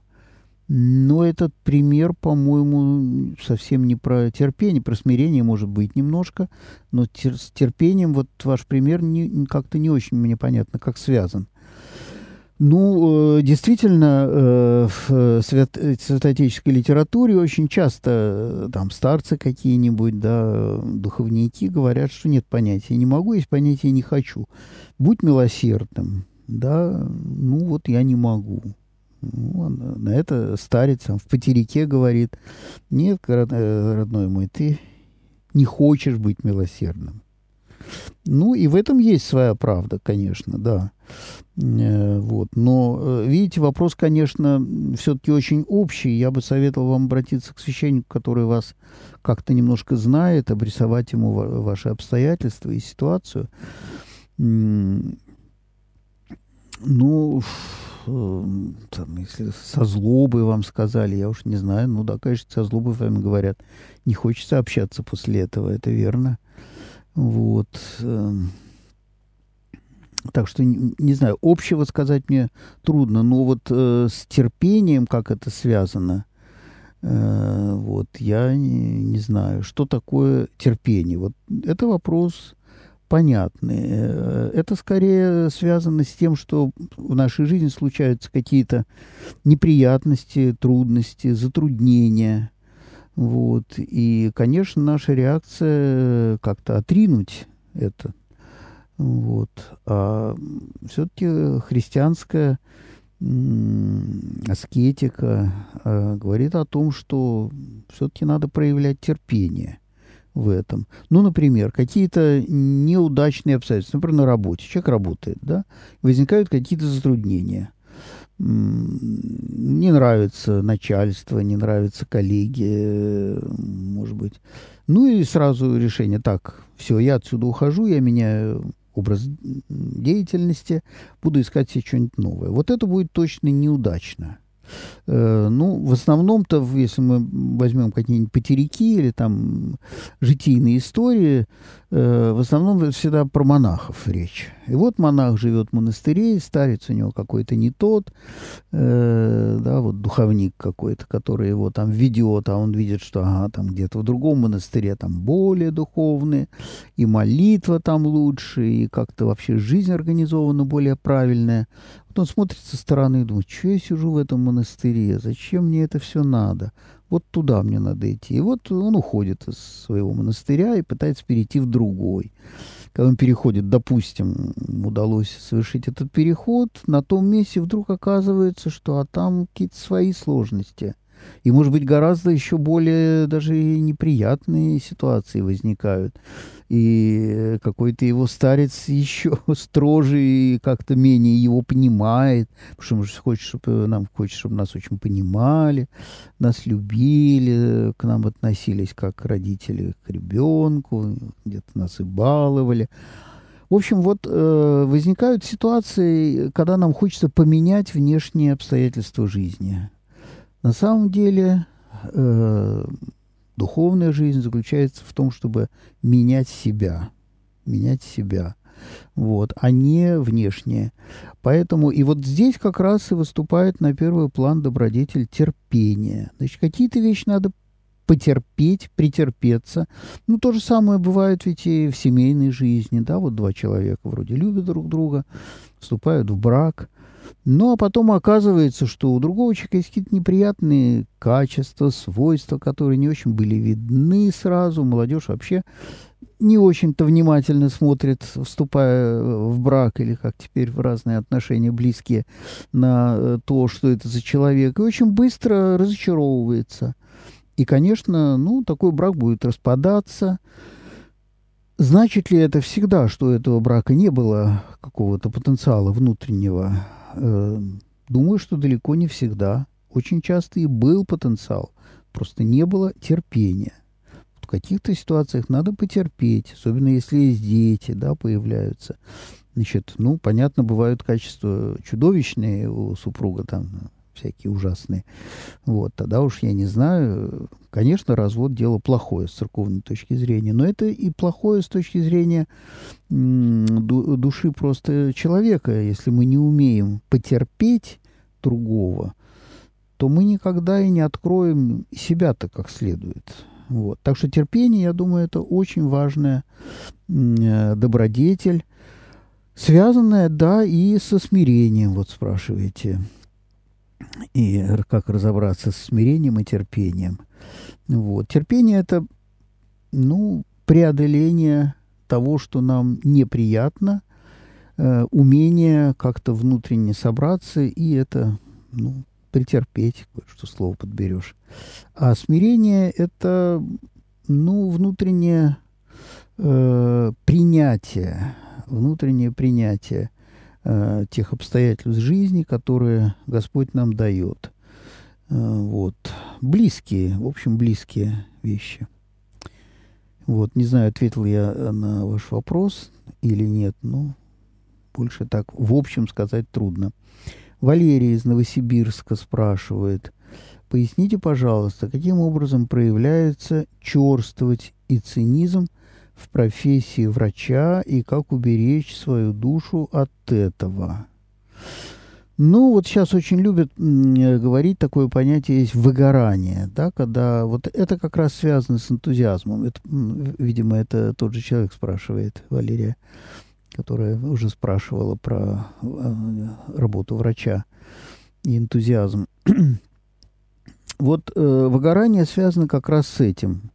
[SPEAKER 2] Но этот пример, по-моему, совсем не про терпение, про смирение может быть немножко, но тер- с терпением вот ваш пример не, как-то не очень мне понятно, как связан. Ну, э, действительно, э, в свят, святоотеческой литературе очень часто э, там старцы какие-нибудь, да, духовники говорят, что нет понятия «не могу», есть понятие «не хочу». Будь милосердным, да, ну вот я не могу. Ну, на это старец там, в потерике говорит, нет, родной мой, ты не хочешь быть милосердным. Ну, и в этом есть своя правда, конечно, да. Э, вот. Но, э, видите, вопрос, конечно, все-таки очень общий. Я бы советовал вам обратиться к священнику, который вас как-то немножко знает, обрисовать ему ваши обстоятельства и ситуацию. Ну, э, там, если со злобой вам сказали, я уж не знаю, ну да, конечно, со злобой вами говорят. Не хочется общаться после этого, это верно. Вот. Эм. Так что, не, знаю, общего сказать мне трудно, но вот э, с терпением, как это связано, э, вот, я не, не знаю, что такое терпение. Вот это вопрос понятный. Э, это скорее связано с тем, что в нашей жизни случаются какие-то неприятности, трудности, затруднения. Вот. И, конечно, наша реакция как-то отринуть это. Вот. А все-таки христианская аскетика э, говорит о том, что все-таки надо проявлять терпение в этом. Ну, например, какие-то неудачные обстоятельства, например, на работе. Человек работает, да, возникают какие-то затруднения не нравится начальство, не нравятся коллеги, может быть. Ну и сразу решение, так, все, я отсюда ухожу, я меняю образ деятельности, буду искать себе что-нибудь новое. Вот это будет точно неудачно. Э, ну, в основном-то, если мы возьмем какие-нибудь потеряки или там житийные истории, э, в основном всегда про монахов речь. И вот монах живет в монастыре, старец у него какой-то не тот, э, да, вот духовник какой-то, который его там ведет, а он видит, что ага, там где-то в другом монастыре там более духовные, и молитва там лучше, и как-то вообще жизнь организована более правильная. Он смотрит со стороны и думает, что я сижу в этом монастыре, зачем мне это все надо? Вот туда мне надо идти. И вот он уходит из своего монастыря и пытается перейти в другой. Когда он переходит, допустим, удалось совершить этот переход, на том месте вдруг оказывается, что а там какие-то свои сложности – и, может быть, гораздо еще более даже неприятные ситуации возникают. И какой-то его старец еще строже и как-то менее его понимает, потому что хочет, чтобы нам хочет, чтобы нас очень понимали, нас любили, к нам относились как родители к ребенку, где-то нас и баловали. В общем, вот э, возникают ситуации, когда нам хочется поменять внешние обстоятельства жизни. На самом деле э, духовная жизнь заключается в том, чтобы менять себя, менять себя, вот, а не внешнее. Поэтому и вот здесь как раз и выступает на первый план добродетель терпения. Значит, какие-то вещи надо потерпеть, претерпеться. Ну, то же самое бывает ведь и в семейной жизни, да, вот два человека вроде любят друг друга, вступают в брак, ну, а потом оказывается, что у другого человека есть какие-то неприятные качества, свойства, которые не очень были видны сразу. Молодежь вообще не очень-то внимательно смотрит, вступая в брак или как теперь в разные отношения близкие, на э, то, что это за человек, и очень быстро разочаровывается. И, конечно, ну, такой брак будет распадаться. Значит ли это всегда, что у этого брака не было какого-то потенциала внутреннего? Э, думаю, что далеко не всегда. Очень часто и был потенциал, просто не было терпения. В каких-то ситуациях надо потерпеть, особенно если есть дети, да, появляются. Значит, ну, понятно, бывают качества чудовищные у супруга, там, всякие ужасные. Вот, тогда уж я не знаю. Конечно, развод дело плохое с церковной точки зрения, но это и плохое с точки зрения души просто человека. Если мы не умеем потерпеть другого, то мы никогда и не откроем себя-то как следует. Вот. Так что терпение, я думаю, это очень важная э, добродетель, связанная, да, и со смирением, вот спрашиваете. И как разобраться с смирением и терпением. Вот. Терпение – это, ну, преодоление того, что нам неприятно, э, умение как-то внутренне собраться, и это, ну, претерпеть, что слово подберешь. А смирение – это, ну, внутреннее э, принятие, внутреннее принятие э, тех обстоятельств жизни, которые Господь нам дает. Э, вот. Близкие, в общем, близкие вещи. Вот, не знаю, ответил я на ваш вопрос или нет, но больше так в общем сказать трудно. Валерий из Новосибирска спрашивает. Поясните, пожалуйста, каким образом проявляется черствовать и цинизм в профессии врача и как уберечь свою душу от этого? Ну, вот сейчас очень любят говорить такое понятие есть выгорание, да, когда вот это как раз связано с энтузиазмом. Это, видимо, это тот же человек спрашивает, Валерия которая уже спрашивала про э, работу врача и энтузиазм. вот э, выгорание связано как раз с этим,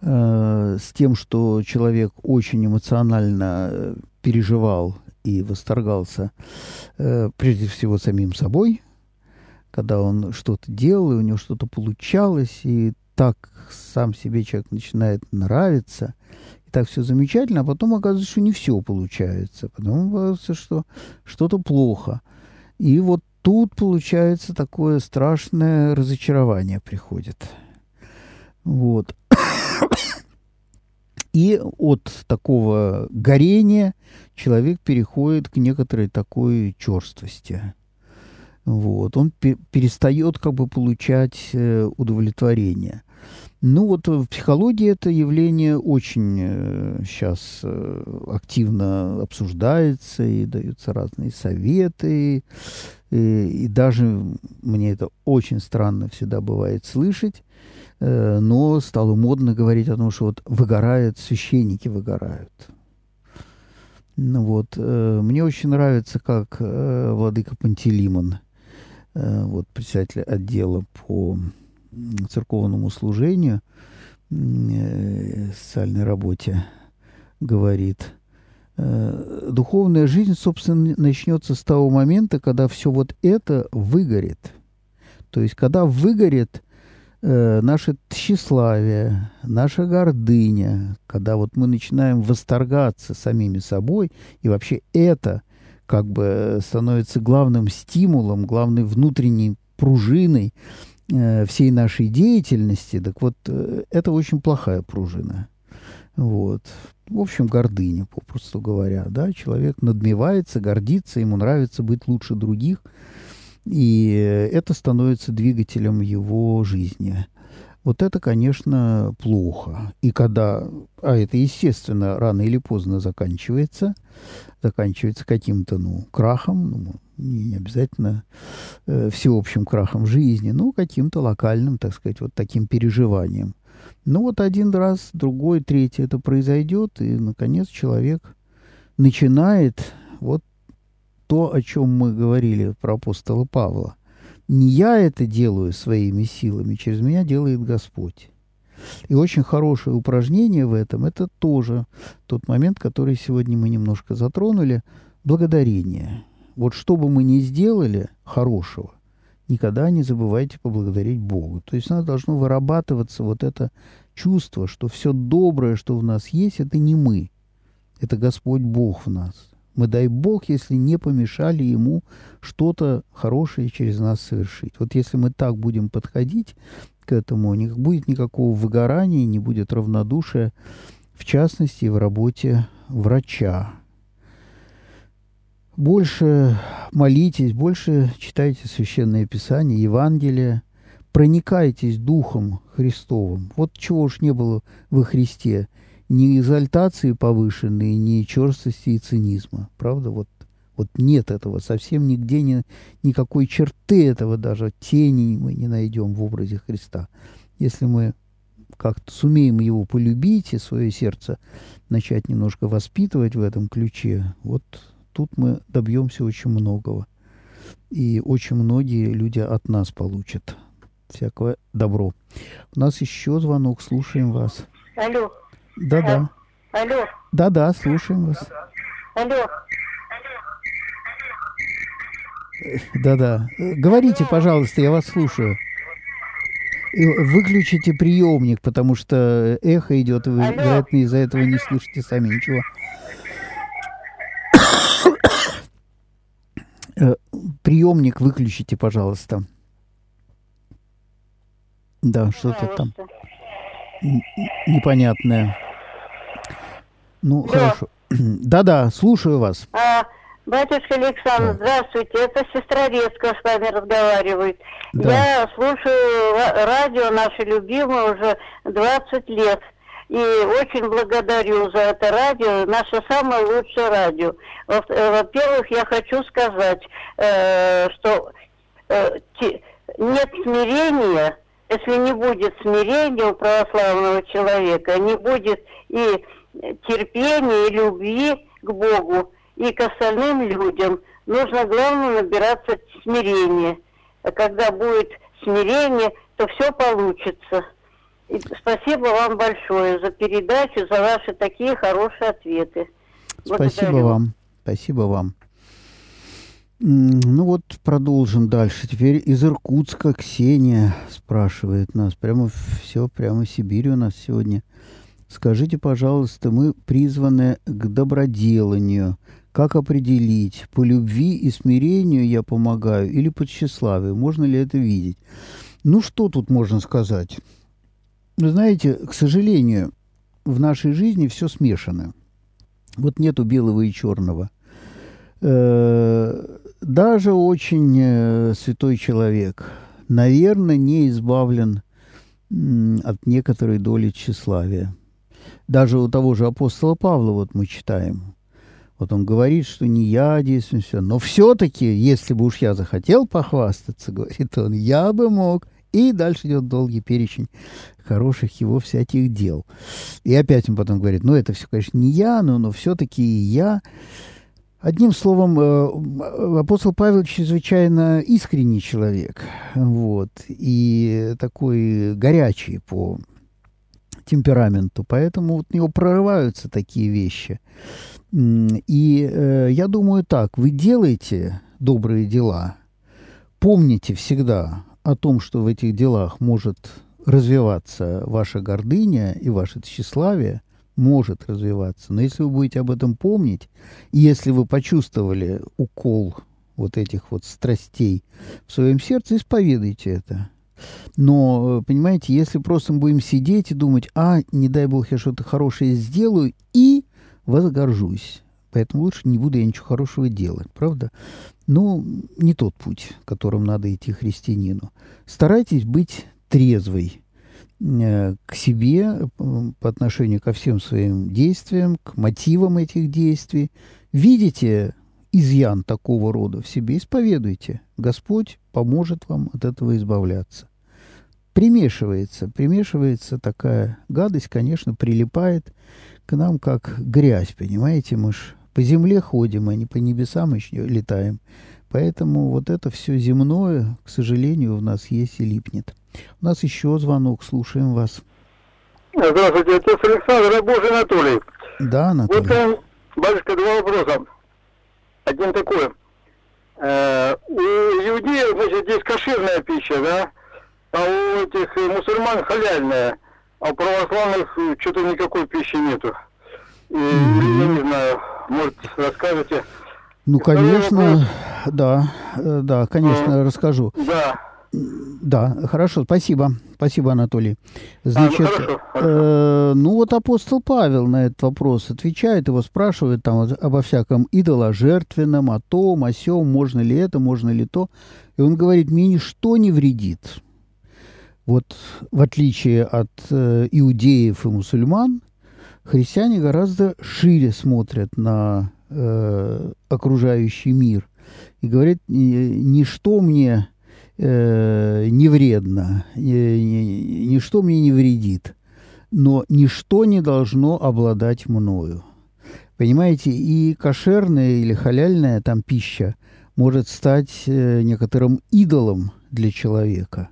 [SPEAKER 2] э, с тем, что человек очень эмоционально переживал и восторгался э, прежде всего самим собой, когда он что-то делал, и у него что-то получалось, и так сам себе человек начинает нравиться, так все замечательно, а потом оказывается, что не все получается. Потом оказывается, что что-то плохо. И вот тут получается такое страшное разочарование приходит. Вот. И от такого горения человек переходит к некоторой такой черствости. Вот. Он перестает как бы получать э, удовлетворение. Ну вот в психологии это явление очень э, сейчас э, активно обсуждается и даются разные советы. И, и даже мне это очень странно всегда бывает слышать, э, но стало модно говорить о том, что вот выгорают, священники выгорают. Ну вот, э, мне очень нравится, как э, владыка Пантелеймон, э, вот председатель отдела по церковному служению, э, социальной работе, говорит, э, духовная жизнь, собственно, начнется с того момента, когда все вот это выгорит. То есть, когда выгорит э, наше тщеславие, наша гордыня, когда вот мы начинаем восторгаться самими собой, и вообще это как бы становится главным стимулом, главной внутренней пружиной, Э, всей нашей деятельности, так вот, э, это очень плохая пружина. Вот. В общем, гордыня, попросту говоря. Да? Человек надмевается, гордится, ему нравится быть лучше других, и это становится двигателем его жизни. Вот это, конечно, плохо. И когда, а это, естественно, рано или поздно заканчивается, заканчивается каким-то, ну, крахом, ну, не обязательно э, всеобщим крахом жизни, но каким-то локальным, так сказать, вот таким переживанием. Ну вот один раз, другой, третий это произойдет, и, наконец, человек начинает вот то, о чем мы говорили про апостола Павла. Не я это делаю своими силами, через меня делает Господь. И очень хорошее упражнение в этом – это тоже тот момент, который сегодня мы немножко затронули – благодарение. Вот что бы мы ни сделали хорошего, никогда не забывайте поблагодарить Богу. То есть нас должно вырабатываться вот это чувство, что все доброе, что в нас есть, это не мы, это Господь Бог в нас. Мы, дай Бог, если не помешали Ему что-то хорошее через нас совершить. Вот если мы так будем подходить к этому, не будет никакого выгорания, не будет равнодушия, в частности, в работе врача. Больше молитесь, больше читайте Священное Писание, Евангелие, проникайтесь Духом Христовым. Вот чего уж не было во Христе – ни экзальтации повышенной, ни черстости и цинизма. Правда, вот, вот нет этого, совсем нигде не, никакой черты этого даже, тени мы не найдем в образе Христа. Если мы как-то сумеем его полюбить и свое сердце начать немножко воспитывать в этом ключе, вот тут мы добьемся очень многого. И очень многие люди от нас получат всякое добро. У нас еще звонок, слушаем вас.
[SPEAKER 5] Алло.
[SPEAKER 2] Да-да.
[SPEAKER 5] Алло.
[SPEAKER 2] Да-да, слушаем вас.
[SPEAKER 5] Алло.
[SPEAKER 2] Да-да. Говорите, пожалуйста, я вас слушаю. Выключите приемник, потому что эхо идет, вы,
[SPEAKER 5] Алло.
[SPEAKER 2] вероятно, из-за этого не слышите сами ничего. Э, Приемник выключите, пожалуйста. Да, что-то там
[SPEAKER 5] Пожалуйста.
[SPEAKER 2] Непонятное. Ну,
[SPEAKER 5] Да.
[SPEAKER 2] хорошо. Да-да, слушаю вас.
[SPEAKER 5] А, батюшка Александр,
[SPEAKER 2] Да.
[SPEAKER 5] здравствуйте. Это сестра Резка с вами разговаривает.
[SPEAKER 2] Да.
[SPEAKER 5] Я слушаю ра- радио наше любимое уже 20 лет. И очень благодарю за это радио, наше самое лучшее радио. Во- Во-первых, я хочу сказать, э, что э, те- нет смирения, если не будет смирения у православного человека, не будет и терпения, и любви к Богу, и к остальным людям. Нужно, главное, набираться смирения. А Когда будет смирение, то все получится. И спасибо вам большое за передачу, за ваши такие хорошие ответы.
[SPEAKER 2] Спасибо
[SPEAKER 5] Благодарю.
[SPEAKER 2] вам. Спасибо вам. Ну вот продолжим дальше. Теперь из Иркутска Ксения спрашивает нас. Прямо все, прямо Сибирь у нас сегодня. Скажите, пожалуйста, мы призваны к доброделанию. Как определить, по любви и смирению я помогаю или по тщеславию? Можно ли это видеть? Ну, что тут можно сказать? Вы знаете, к сожалению, в нашей жизни все смешано. Вот нету белого и черного. Э, Даже очень э, святой человек, наверное, не избавлен от некоторой доли тщеславия. Даже у того же апостола Павла, вот мы читаем, вот он говорит, что не я действую, все. Но все-таки, если бы уж я захотел похвастаться, говорит он, я бы мог. И дальше идет долгий перечень хороших его всяких дел. И опять он потом говорит, ну это все, конечно, не я, но, но все-таки и я. Одним словом, э, апостол Павел чрезвычайно искренний человек, вот, и такой горячий по темпераменту, поэтому вот у него прорываются такие вещи. И э, я думаю так, вы делаете добрые дела, помните всегда о том, что в этих делах может развиваться ваша гордыня и ваше тщеславие, может развиваться. Но если вы будете об этом помнить, и если вы почувствовали укол вот этих вот страстей в своем сердце, исповедуйте это. Но, э, понимаете, если просто мы будем сидеть и думать, а, не дай бог, я что-то хорошее сделаю, и возгоржусь. Поэтому лучше не буду я ничего хорошего делать, правда? Ну, не тот путь, которым надо идти христианину. Старайтесь быть трезвой к себе э, по отношению ко всем своим действиям, к мотивам этих действий. Видите изъян такого рода в себе, исповедуйте. Господь поможет вам от этого избавляться. Примешивается, примешивается такая гадость, конечно, прилипает к нам как грязь, понимаете, мы ж по земле ходим, а не по небесам еще летаем. Поэтому вот это все земное, к сожалению, в нас есть и липнет. У нас еще звонок, слушаем вас.
[SPEAKER 6] Здравствуйте, отец Александр, Божий Анатолий.
[SPEAKER 2] Да,
[SPEAKER 6] Вот
[SPEAKER 2] Анатолий?
[SPEAKER 6] там, батюшка, два вопроса. Один такой. Э, у иудеев, значит, есть кошерная пища, да? А у этих мусульман халяльная. А у православных что-то никакой пищи нету. И, mm-hmm. Я не знаю, может, расскажете.
[SPEAKER 2] Ну, конечно, да, э, да, конечно, расскажу.
[SPEAKER 6] Да.
[SPEAKER 2] Да, хорошо, спасибо. Спасибо, Анатолий. Значит, а, ну, хорошо, хорошо. Э, ну вот апостол Павел на этот вопрос отвечает, его спрашивает там обо всяком идоложертвенном, о том, о сем, можно ли это, можно ли то. И он говорит, мне ничто не вредит. Вот в отличие от э, иудеев и мусульман, христиане гораздо шире смотрят на э, окружающий мир и говорят, ничто мне э, не вредно, ничто мне не вредит, но ничто не должно обладать мною. Понимаете, и кошерная или халяльная там пища может стать э, некоторым идолом для человека.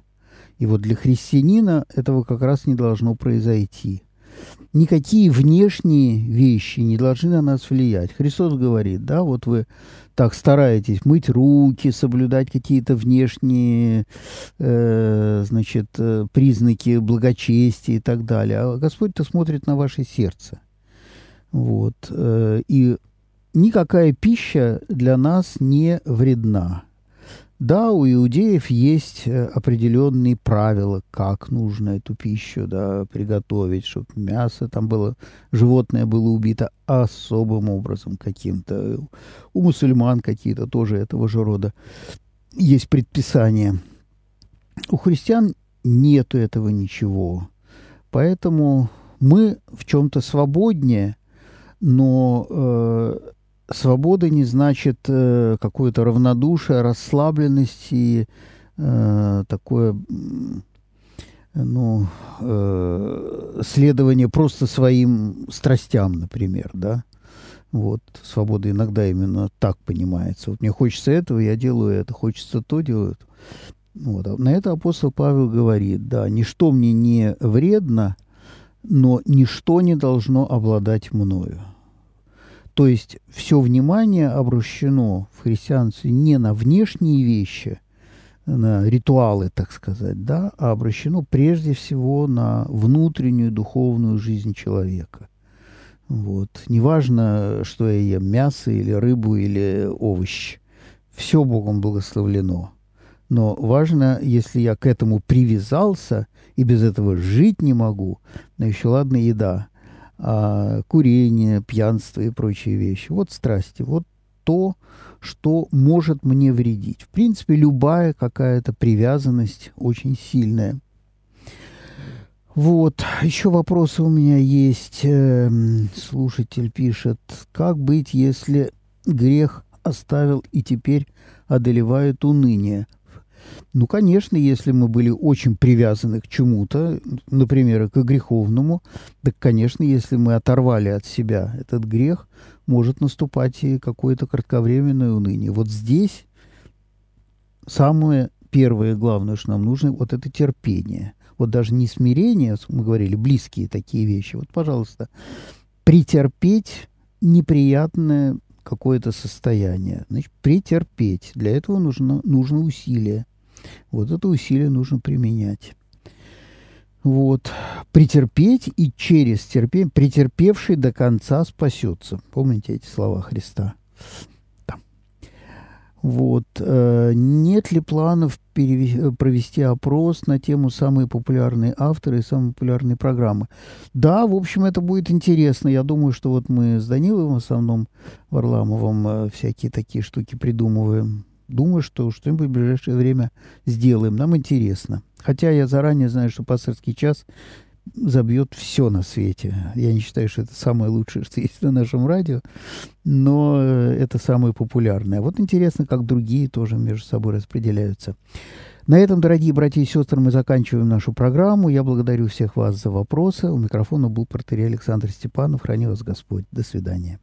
[SPEAKER 2] И вот для христианина этого как раз не должно произойти – никакие внешние вещи не должны на нас влиять. Христос говорит, да, вот вы так стараетесь мыть руки, соблюдать какие-то внешние, э, значит, э, признаки благочестия и так далее. А Господь-то смотрит на ваше сердце. Вот. Э, и никакая пища для нас не вредна. Да, у иудеев есть э, определенные правила, как нужно эту пищу да, приготовить, чтобы мясо там было, животное было убито особым образом каким-то. У мусульман какие-то тоже этого же рода есть предписания. У христиан нету этого ничего. Поэтому мы в чем-то свободнее, но э, свобода не значит э, какое-то равнодушие, расслабленность и э, такое ну, э, следование просто своим страстям, например, да. Вот, свобода иногда именно так понимается. Вот мне хочется этого, я делаю это, хочется то, делаю это. Вот. А на это апостол Павел говорит, да, ничто мне не вредно, но ничто не должно обладать мною. То есть все внимание обращено в христианстве не на внешние вещи, на ритуалы, так сказать, да, а обращено прежде всего на внутреннюю духовную жизнь человека. Вот. Неважно, что я ем, мясо или рыбу или овощ. Все Богом благословлено. Но важно, если я к этому привязался и без этого жить не могу, но еще ладно еда – а, курение, пьянство и прочие вещи. Вот страсти, вот то, что может мне вредить. В принципе, любая какая-то привязанность очень сильная. Вот, еще вопросы у меня есть. Эм, слушатель пишет, как быть, если грех оставил и теперь одолевает уныние? Ну, конечно, если мы были очень привязаны к чему-то, например, к греховному, так, конечно, если мы оторвали от себя этот грех, может наступать и какое-то кратковременное уныние. Вот здесь самое первое главное, что нам нужно, вот это терпение. Вот даже не смирение, мы говорили, близкие такие вещи. Вот, пожалуйста, претерпеть неприятное какое-то состояние. Значит, претерпеть. Для этого нужно, нужно усилие. Вот это усилие нужно применять. Вот. Претерпеть и через терпение, претерпевший до конца спасется. Помните эти слова Христа? Вот. Э, нет ли планов провести опрос на тему самые популярные авторы и самые популярные программы? Да, в общем, это будет интересно. Я думаю, что вот мы с Даниловым, в основном Варламовым, э, всякие такие штуки придумываем думаю, что что-нибудь в ближайшее время сделаем. Нам интересно. Хотя я заранее знаю, что пасторский час забьет все на свете. Я не считаю, что это самое лучшее, что есть на нашем радио, но э, это самое популярное. Вот интересно, как другие тоже между собой распределяются. На этом, дорогие братья и сестры, мы заканчиваем нашу программу. Я благодарю всех вас за вопросы. У микрофона был портерей Александр Степанов. Храни вас Господь. До свидания.